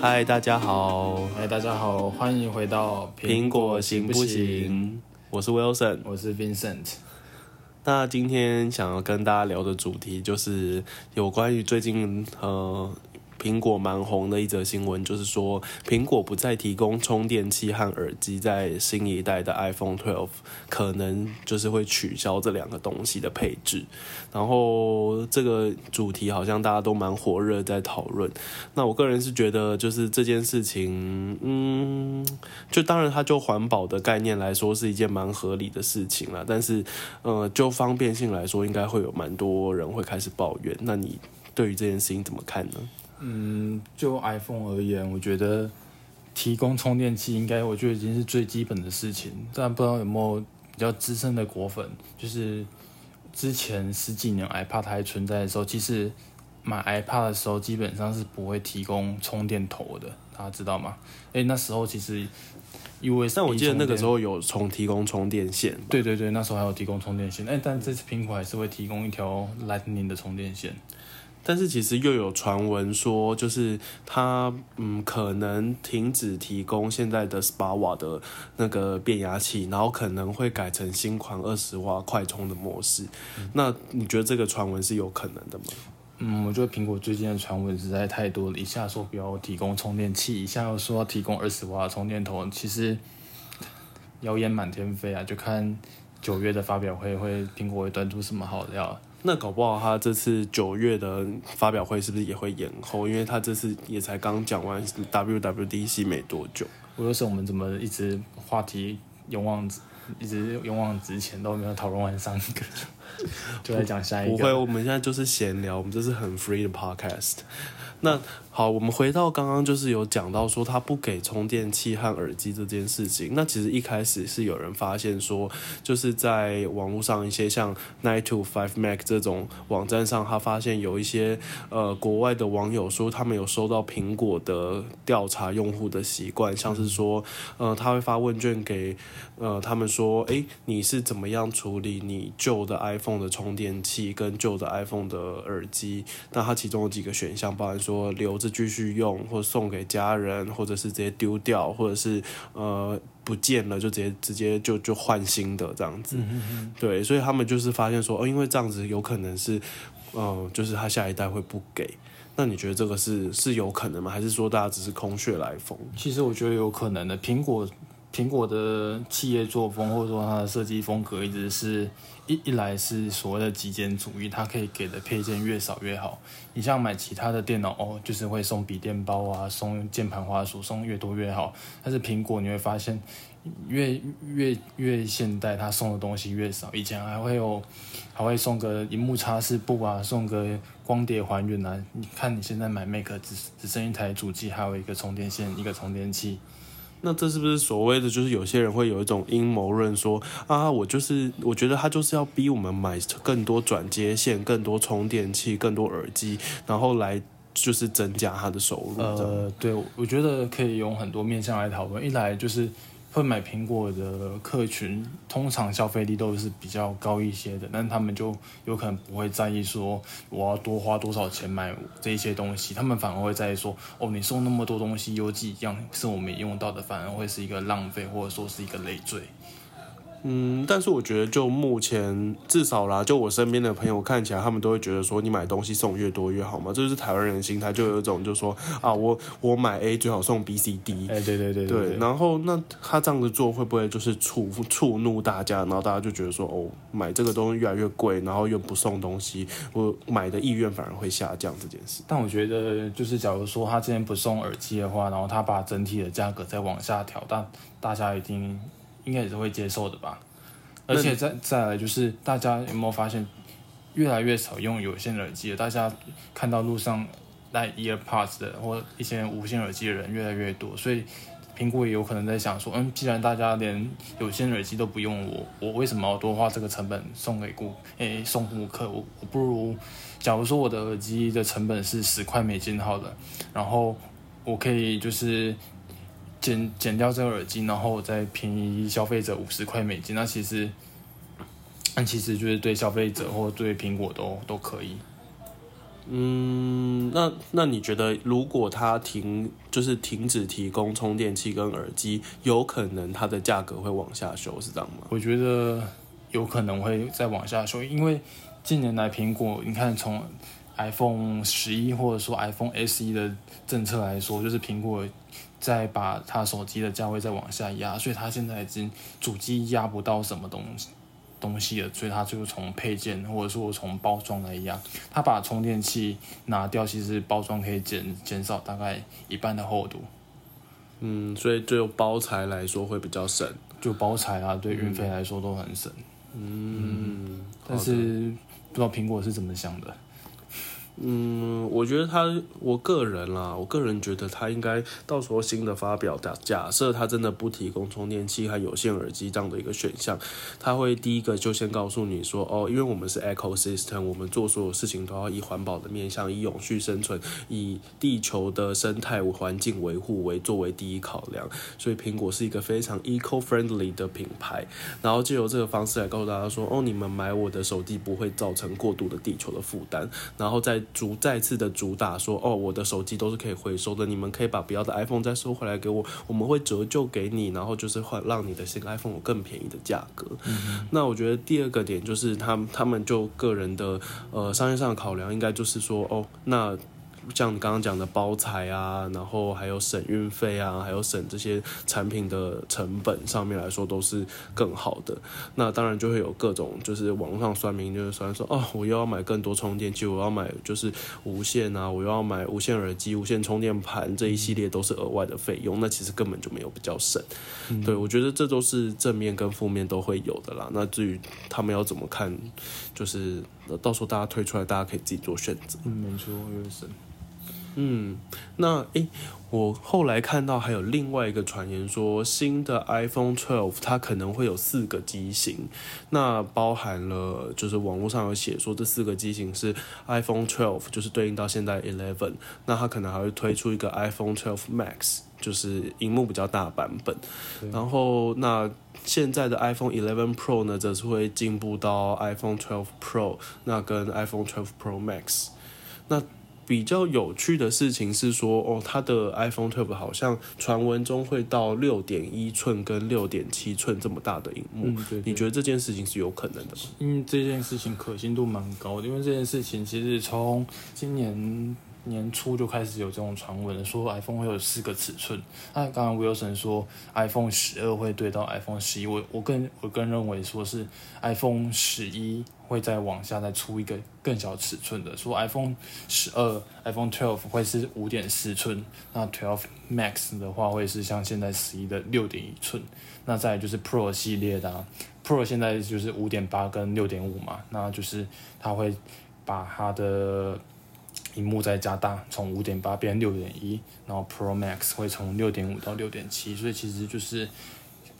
嗨，大家好，嗨，大家好，欢迎回到苹果行不行？我是 Wilson，我是 Vincent。那今天想要跟大家聊的主题就是有关于最近呃。苹果蛮红的一则新闻，就是说苹果不再提供充电器和耳机，在新一代的 iPhone 12可能就是会取消这两个东西的配置。然后这个主题好像大家都蛮火热在讨论。那我个人是觉得，就是这件事情，嗯，就当然它就环保的概念来说是一件蛮合理的事情了。但是，呃，就方便性来说，应该会有蛮多人会开始抱怨。那你对于这件事情怎么看呢？嗯，就 iPhone 而言，我觉得提供充电器应该，我觉得已经是最基本的事情。但不知道有没有比较资深的果粉，就是之前十几年 iPad 还存在的时候，其实买 iPad 的时候基本上是不会提供充电头的，大家知道吗？哎，那时候其实因为但我记得那个时候有充提供充电线，对对对，那时候还有提供充电线。哎，但这次苹果还是会提供一条 Lightning 的充电线。但是其实又有传闻说，就是它嗯可能停止提供现在的十八瓦的那个变压器，然后可能会改成新款二十瓦快充的模式。那你觉得这个传闻是有可能的吗？嗯，我觉得苹果最近的传闻实在太多了，一下说不要提供充电器，一下又说要提供二十瓦充电头，其实谣言满天飞啊！就看九月的发表会，会苹果会端出什么好料。那搞不好他这次九月的发表会是不是也会延后？因为他这次也才刚讲完 WWDC 没多久。我说是我们怎么一直话题永望，一直勇往直前都没有讨论完上一个，就在讲下一个。不会，我们现在就是闲聊，我们这是很 free 的 podcast。那好，我们回到刚刚就是有讲到说他不给充电器和耳机这件事情。那其实一开始是有人发现说，就是在网络上一些像 Nine to Five Mac 这种网站上，他发现有一些呃国外的网友说，他们有收到苹果的调查用户的习惯，像是说呃他会发问卷给呃他们说，哎，你是怎么样处理你旧的 iPhone 的充电器跟旧的 iPhone 的耳机？那它其中有几个选项，包含。说留着继续用，或送给家人，或者是直接丢掉，或者是呃不见了就直接直接就就换新的这样子。对，所以他们就是发现说，哦，因为这样子有可能是，嗯，就是他下一代会不给。那你觉得这个是是有可能吗？还是说大家只是空穴来风？其实我觉得有可能的。苹果苹果的企业作风，或者说它的设计风格，一直是。一一来是所谓的极简主义，它可以给的配件越少越好。你像买其他的电脑哦，就是会送笔电包啊，送键盘、滑鼠，送越多越好。但是苹果你会发现，越越越现代，它送的东西越少。以前还会有，还会送个荧幕擦拭布啊，送个光碟还原啊。你看你现在买 Mac 只只剩一台主机，还有一个充电线，一个充电器。那这是不是所谓的，就是有些人会有一种阴谋论，说啊，我就是我觉得他就是要逼我们买更多转接线、更多充电器、更多耳机，然后来就是增加他的收入。呃，对，我觉得可以用很多面向来讨论，一来就是。会买苹果的客群，通常消费力都是比较高一些的，但他们就有可能不会在意说我要多花多少钱买这一些东西，他们反而会在意说，哦，你送那么多东西，邮寄一样是我没用到的，反而会是一个浪费，或者说是一个累赘。嗯，但是我觉得就目前至少啦，就我身边的朋友看起来，他们都会觉得说，你买东西送越多越好嘛，这就是台湾人的心态，就有一种就说啊，我我买 A 最好送 B、C、D。哎，对对对对。然后那他这样子做会不会就是触触怒大家，然后大家就觉得说，哦，买这个东西越来越贵，然后又不送东西，我买的意愿反而会下降这件事。但我觉得就是假如说他之前不送耳机的话，然后他把整体的价格再往下调，但大家一定。应该也是会接受的吧，而且再再来就是大家有没有发现，越来越少用有线耳机了？大家看到路上戴 EarPods 的或一些无线耳机的人越来越多，所以苹果也有可能在想说，嗯，既然大家连有线耳机都不用，我我为什么要多花这个成本送给顾诶送顾客？我我不如，假如说我的耳机的成本是十块美金好了，然后我可以就是。减减掉这个耳机，然后再便宜消费者五十块美金，那其实，那其实就是对消费者或对苹果都都可以。嗯，那那你觉得，如果它停，就是停止提供充电器跟耳机，有可能它的价格会往下修，是这样吗？我觉得有可能会再往下修，因为近年来苹果，你看从 iPhone 十一或者说 iPhone SE 的政策来说，就是苹果在把他手机的价位再往下压，所以他现在已经主机压不到什么东西。东西了，所以它就从配件或者说从包装来压，他把充电器拿掉，其实包装可以减减少大概一半的厚度。嗯，所以就包材来说会比较省，就包材啊，对运费来说都很省。嗯，但是不知道苹果是怎么想的。嗯，我觉得他，我个人啦，我个人觉得他应该到时候新的发表，假假设他真的不提供充电器和有线耳机这样的一个选项，他会第一个就先告诉你说，哦，因为我们是 ecosystem，我们做所有事情都要以环保的面向，以永续生存，以地球的生态环境维护为作为第一考量，所以苹果是一个非常 eco friendly 的品牌，然后借由这个方式来告诉大家说，哦，你们买我的手机不会造成过度的地球的负担，然后再。主再次的主打说，哦，我的手机都是可以回收的，你们可以把不要的 iPhone 再收回来给我，我们会折旧给你，然后就是换让你的新 iPhone 有更便宜的价格。那我觉得第二个点就是他他们就个人的呃商业上的考量，应该就是说，哦，那。像你刚刚讲的包材啊，然后还有省运费啊，还有省这些产品的成本上面来说都是更好的。那当然就会有各种就是网络上算命，就是算说哦，我又要买更多充电器，我要买就是无线啊，我又要买无线耳机、无线充电盘这一系列都是额外的费用。那其实根本就没有比较省。对我觉得这都是正面跟负面都会有的啦。那至于他们要怎么看，就是到时候大家推出来，大家可以自己做选择。嗯，没错，有点省。嗯，那诶，我后来看到还有另外一个传言说，新的 iPhone 12它可能会有四个机型，那包含了就是网络上有写说这四个机型是 iPhone 12，就是对应到现在 Eleven，那它可能还会推出一个 iPhone 12 Max，就是荧幕比较大版本，然后那现在的 iPhone 11 Pro 呢，则是会进步到 iPhone 12 Pro，那跟 iPhone 12 Pro Max，那。比较有趣的事情是说，哦，它的 iPhone 12好像传闻中会到六点一寸跟六点七寸这么大的荧幕。嗯，对。你觉得这件事情是有可能的吗？因为这件事情可信度蛮高的，因为这件事情其实从今年。年初就开始有这种传闻了，说 iPhone 会有四个尺寸。那刚刚 Wilson 说 iPhone 十二会对到 iPhone 十一，我我更我更认为说是 iPhone 十一会再往下再出一个更小尺寸的，说 iPhone 十二 iPhone twelve 会是五点四寸，那 twelve Max 的话会是像现在十一的六点一寸。那再就是 Pro 系列的，Pro 现在就是五点八跟六点五嘛，那就是它会把它的屏幕在加大，从五点八变六点一，然后 Pro Max 会从六点五到六点七，所以其实就是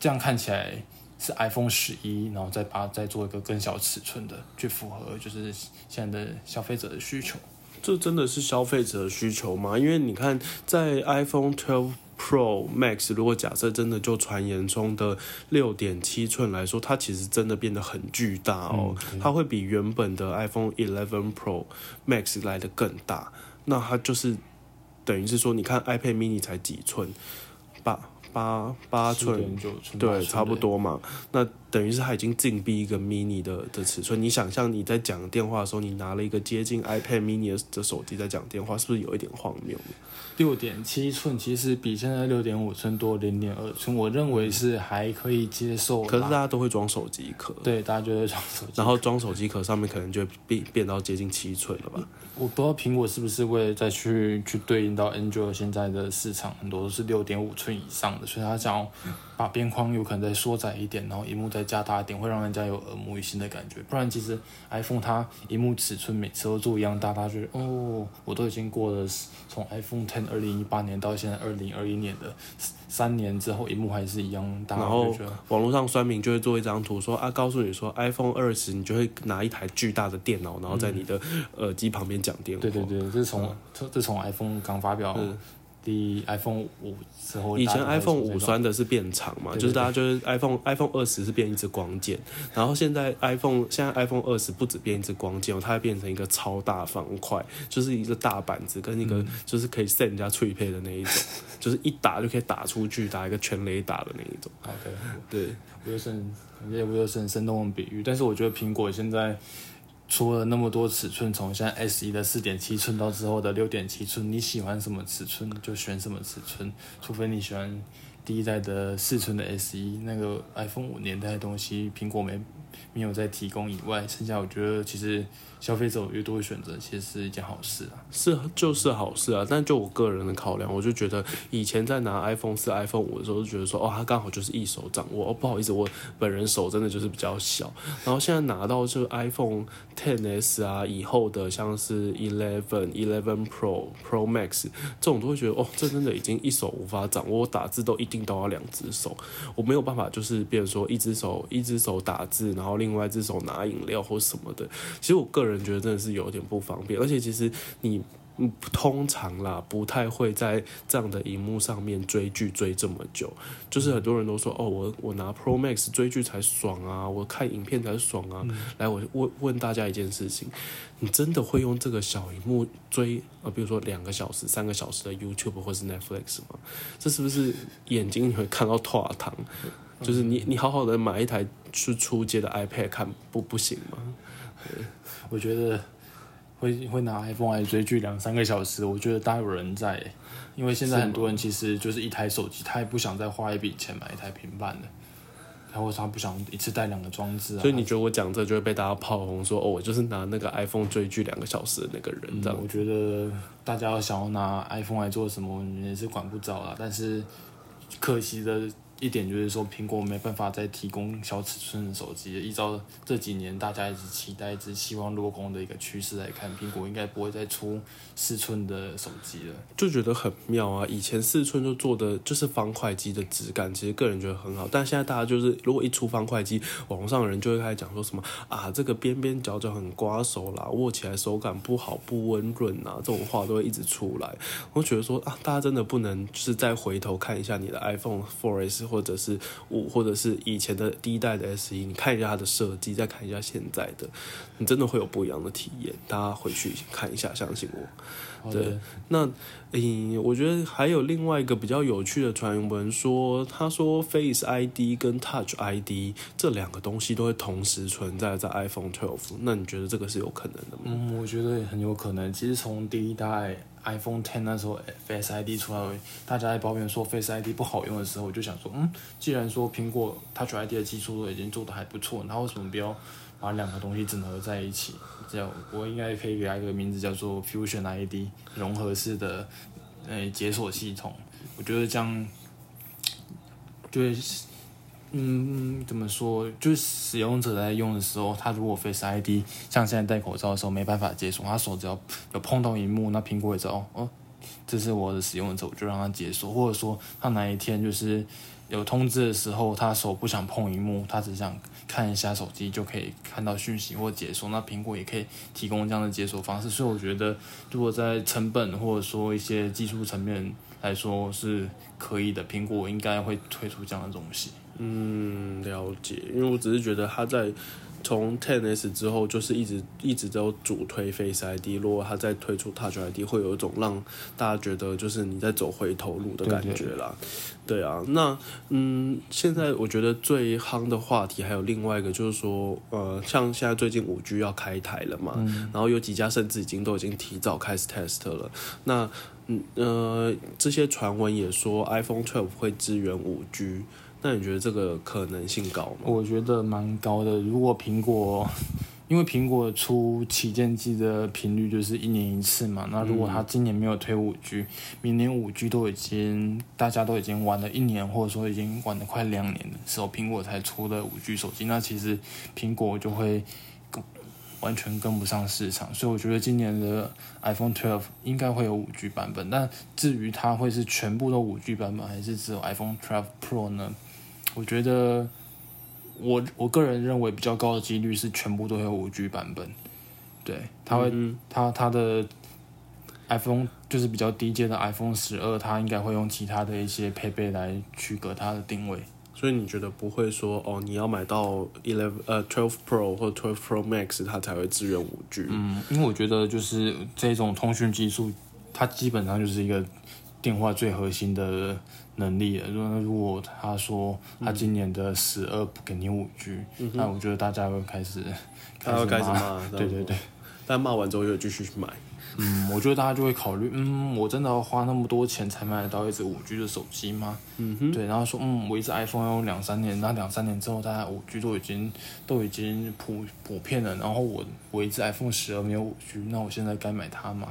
这样看起来是 iPhone 十一，然后再把再做一个更小尺寸的，去符合就是现在的消费者的需求。这真的是消费者的需求吗？因为你看，在 iPhone Twelve。Pro Max 如果假设真的就传言中的六点七寸来说，它其实真的变得很巨大哦，它会比原本的 iPhone Eleven Pro Max 来的更大。那它就是等于是说，你看 iPad Mini 才几寸，八八八寸，对，差不多嘛。那等于是它已经禁闭一个 Mini 的的尺寸。你想象你在讲电话的时候，你拿了一个接近 iPad Mini 的手机在讲电话，是不是有一点荒谬？六点七寸其实比现在六点五寸多零点二寸，我认为是还可以接受。可是大家都会装手机壳，对，大家就会装手机。然后装手机壳上面可能就变变到接近七寸了吧？我不知道苹果是不是为了再去去对应到 Android 现在的市场，很多都是六点五寸以上的，所以他想把边框有可能再缩窄一点，然后荧幕再加大一点，会让人家有耳目一新的感觉。不然其实 iPhone 它荧幕尺寸每次都做一样大，大家觉得哦，我都已经过了从 iPhone Ten 二零一八年到现在二零二一年的三年之后，荧幕还是一样大。然后网络上酸民就会做一张图说啊，告诉你说 iPhone 二十，你就会拿一台巨大的电脑，然后在你的耳机旁边讲电话。对对对，这是从这从 iPhone 刚发表。第 iPhone 五之后，以前 iPhone 五酸的是变长嘛，就是大家就是 iPhone iPhone 二十是变一支光剑，然后现在 iPhone 现在 iPhone 二十不止变一支光剑哦，它会变成一个超大方块，就是一个大板子跟一个嗯。就是可以 set 人家脆配的那一种，就是一打就可以打出去，打一个全雷打的那一种。好的，对，我就是很也不是很生动的比喻，但是我觉得苹果现在出了那么多尺寸，从现在 S 一的四点七寸到之后的六点七寸，你喜欢什么尺寸就选什么尺寸，除非你喜欢第一代的四寸的 S 一那个 iPhone 五年代的东西，苹果没没有在提供以外，剩下我觉得其实消费者越多的选择，其实是一件好事啊。是就是好事啊，但就我个人的考量，我就觉得以前在拿 iPhone 四、iPhone 五的时候，就觉得说哦，它刚好就是一手掌握。哦，不好意思，我本人手真的就是比较小。然后现在拿到就 iPhone 10s 啊以后的，像是 Eleven、Eleven Pro、Pro Max 这种，都会觉得哦，这真的已经一手无法掌握。我打字都一定都要两只手，我没有办法就是变成说一只手一只手打字，然后然后另外一只手拿饮料或什么的。其实我个人觉得真的是有点不方便，而且其实你。通常啦，不太会在这样的荧幕上面追剧追这么久。就是很多人都说，哦，我我拿 Pro Max 追剧才爽啊，我看影片才爽啊。来，我问问大家一件事情，你真的会用这个小荧幕追呃，比如说两个小时、三个小时的 YouTube 或是 Netflix 吗？这是不是眼睛你会看到 脱糖？就是你你好好的买一台去出街的 iPad 看不不行吗？我觉得会会拿 iPhone 来追剧两三个小时，我觉得大有人在耶，因为现在很多人其实就是一台手机，他也不想再花一笔钱买一台平板的，然后他不想一次带两个装置啊。所以你觉得我讲这就会被大家炮轰说，哦，我就是拿那个 iPhone 追剧两个小时的那个人，这样嗯我觉得大家要想要拿 iPhone 来做什么，你也是管不着啦。但是可惜的一点就是说，苹果没办法再提供小尺寸的手机了。依照这几年大家一直期待、一直希望落空的一个趋势来看，苹果应该不会再出四寸的手机了。就觉得很妙啊！以前四寸就做的就是方块机的质感，其实个人觉得很好。但现在大家就是，如果一出方块机，网上人就会开始讲说什么啊，这个边边角角很刮手啦，握起来手感不好、不温润啊，这种话都会一直出来。我觉得说啊，大家真的不能就是再回头看一下你的 iPhone 4S 或者是五，或者是以前的第一代的 SE，你看一下它的设计，再看一下现在的，你真的会有不一样的体验。大家回去看一下，相信我。对那，嗯，我觉得还有另外一个比较有趣的传闻说，他说 Face ID 跟 Touch ID 这两个东西都会同时存在在 iPhone 12。那你觉得这个是有可能的吗？嗯，我觉得很有可能。其实从第一代 iPhone Ten 那时候 Face ID 出来，大家在抱怨说 Face ID 不好用的时候，我就想说，嗯，既然说苹果 Touch ID 的技术都已经做得还不错，那为什么不要把两个东西整合在一起？这样我应该可以给它一个名字叫做 Fusion ID 融合式的呃解锁系统。我觉得这样，就是嗯，怎么说？就是使用者在用的时候，他如果 Face ID 像现在戴口罩的时候没办法解锁，他手只要有碰到荧幕，那苹果也知道哦，这是我的使用者，我就让他解锁。或者说他哪一天就是有通知的时候，他手不想碰荧幕，他只想看一下手机就可以看到讯息或解锁，那苹果也可以提供这样的解锁方式。所以我觉得，如果在成本或者说一些技术层面来说是可以的，苹果应该会推出这样的东西。嗯，了解。因为我只是觉得他在从 Ten S 之后，就是一直一直都主推 Face ID。如果他再推出 Touch ID，会有一种让大家觉得就是你在走回头路的感觉啦。对啊，那嗯，现在我觉得最夯的话题还有另外一个，就是说，呃，像现在最近五 G 要开台了嘛，然后有几家甚至已经都已经提早开始 test 了。那嗯呃，这些传闻也说 iPhone 12会支援五 G。那你觉得这个可能性高吗？我觉得蛮高的。如果苹果，因为苹果出旗舰机的频率就是一年一次嘛，那如果它今年没有推五 G，、明年五 G 都已经大家都已经玩了一年，或者说已经玩了快两年的时候，苹果才出的五 G 手机，那其实苹果就会跟完全跟不上市场，所以我觉得今年的 iPhone 12应该会有五 G 版本。但至于它会是全部都五 G 版本，还是只有 iPhone 12 Pro 呢？我觉得我我个人认为比较高的几率是全部都有五 G 版本，对，它会、嗯它它的 iPhone 就是比较低阶的 iPhone 十二，它应该会用其他的一些配备来区隔它的定位。所以你觉得不会说哦，你要买到 eleven 呃 twelve Pro 或 twelve Pro Max 它才会支援五 G？嗯，因为我觉得就是这种通讯技术，它基本上就是一个电话最核心的能力了。如如果他说他今年的十二不给你五 G，、那我觉得大家会开始他会开始骂，对对对。但骂完之后又继续去买。嗯，我觉得大家就会考虑，嗯，我真的要花那么多钱才买得到一只五 G 的手机吗？嗯哼，对，然后说，嗯，我一只 iPhone 要用两三年，那两三年之后，大家五 G 都已经都已经普普遍了，然后我我一只 iPhone 十二没有五 G，那我现在该买它吗？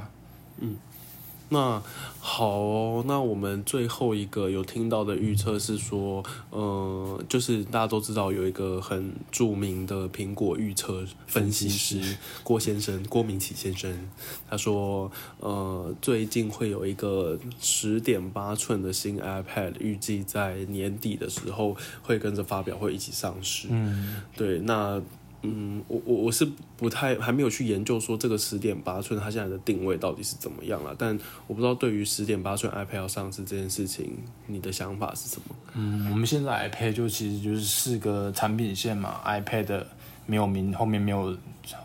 那好哦，那我们最后一个有听到的预测是说，呃，就是大家都知道有一个很著名的苹果预测分析师郭先生，郭明启先生，他说，呃，最近会有一个十点八寸的新 iPad，预计在年底的时候会跟着发表会一起上市。嗯，对，那嗯，我我我是不太还没有去研究说这个十点八寸它现在的定位到底是怎么样了，但我不知道对于十点八寸 iPad 要上市这件事情，你的想法是什么？嗯，我们现在 iPad 就其实就是四个产品线嘛，iPad 没有名后面没有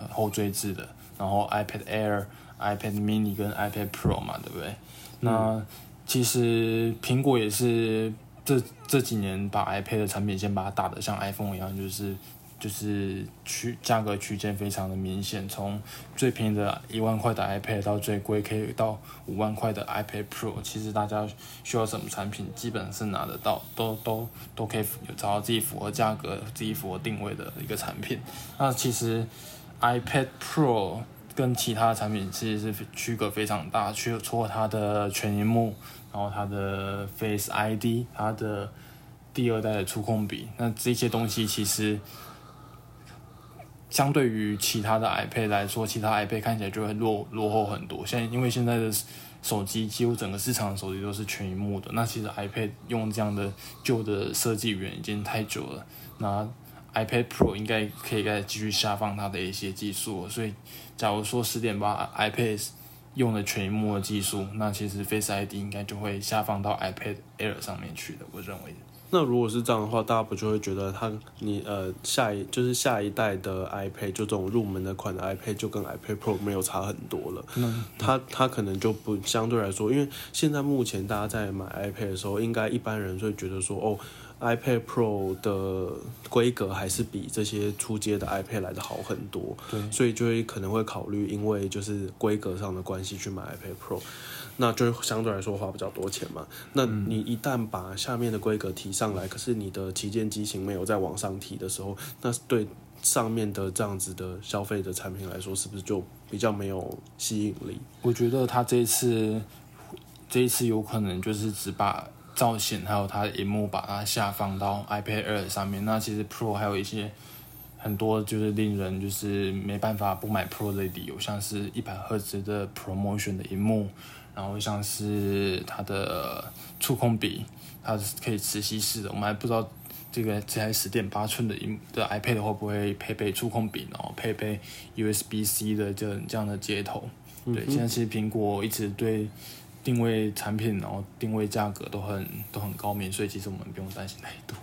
后缀字的，然后 iPad Air、iPad Mini 跟 iPad Pro 嘛，对不对？那其实苹果也是这这几年把 iPad 的产品线把它打得像 iPhone 一样，就是就是区价格区间非常的明显，从最便宜的一万块的 iPad 到最贵可以到五万块的 iPad Pro，其实大家需要什么产品，基本是拿得到，都都都可以找到自己符合价格、自己符合定位的一个产品。那其实 iPad Pro 跟其他产品其实是区隔非常大，除除了它的全荧幕，然后它的 Face ID，它的第二代的触控笔，那这些东西其实相对于其他的 iPad 来说，其他 iPad 看起来就会落落后很多。现在因为现在的手机几乎整个市场的手机都是全荧幕的，那其实 iPad 用这样的旧的设计语言已经太久了。那 iPad Pro 应该可以再继续下放它的一些技术，所以假如说十点八 iPad 用了全荧幕的技术，那其实 Face ID 应该就会下放到 iPad Air 上面去的，我认为。那如果是这样的话，大家不就会觉得它你呃下一就是下一代的 iPad 就这种入门的款的 iPad 就跟 iPad Pro 没有差很多了。嗯，它它可能就不相对来说，因为现在目前大家在买 iPad 的时候，应该一般人会觉得说哦。iPad Pro 的规格还是比这些初阶的 iPad 来的好很多，对，所以就会可能会考虑，因为就是规格上的关系去买 iPad Pro，那就相对来说花比较多钱嘛。那你一旦把下面的规格提上来，可是你的旗舰机型没有再往上提的时候，那对上面的这样子的消费的产品来说，是不是就比较没有吸引力？我觉得它这一次这一次有可能就是只把造型还有它的荧幕把它下放到 iPad Air 上面，那其实 Pro 还有一些很多就是令人就是没办法不买 Pro 的理由，像是一百赫兹的 ProMotion 的荧幕，然后像是它的触控笔，它是可以磁吸式的，我们还不知道这个这台十点八寸的荧的 iPad 会不会配备触控笔，然后配备 USB C 的这这样的接头。对，现在其实苹果一直对定位产品，然后定位价格都很都很高明，所以其实我们不用担心太多。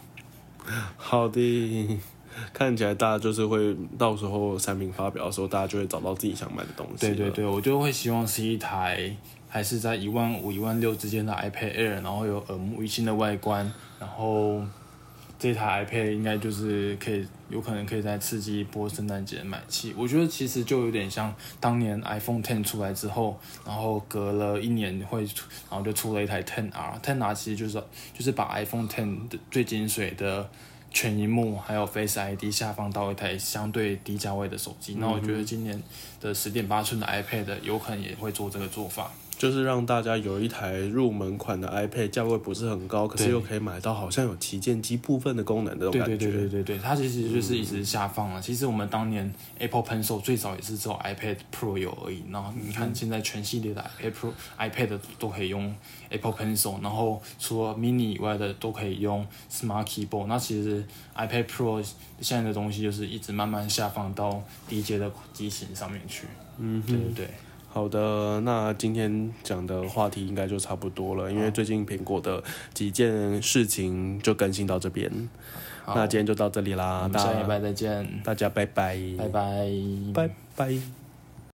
好的，看起来大家就是会到时候产品发表的时候，大家就会找到自己想买的东西。对对，对，我就会希望是一台还是在一万五、一万六之间的 iPad Air，然后有耳目一新的外观，然后这台 iPad 应该就是可以有可能可以再刺激一波圣诞节的买气。我觉得其实就有点像当年 iPhone Ten 出来之后，然后隔了一年会出，然后就出了一台 Ten R，Ten R 其实就是就是把 iPhone Ten 的最精髓的。全荧幕还有 Face ID 下放到一台相对低价位的手机，那我觉得今年的十点八寸的 iPad 有可能也会做这个做法。就是让大家有一台入门款的 iPad，价位不是很高，可是又可以买到好像有旗舰机部分的功能的感觉。对对对对对，它其实就是一直下放了。其实我们当年 Apple Pencil 最早也是只有 iPad Pro 有而已，然后你看现在全系列的 iPad Pro、iPad 都可以用 Apple Pencil，然后除了 Mini 以外的都可以用 Smart Keyboard。那其实 iPad Pro 现在的东西就是一直慢慢下放到低阶的机型上面去。嗯，对对对。好的，那今天讲的话题应该就差不多了，因为最近苹果的几件事情就更新到这边。那今天就到这里啦，大下礼拜再见，大家拜拜，拜拜，拜拜。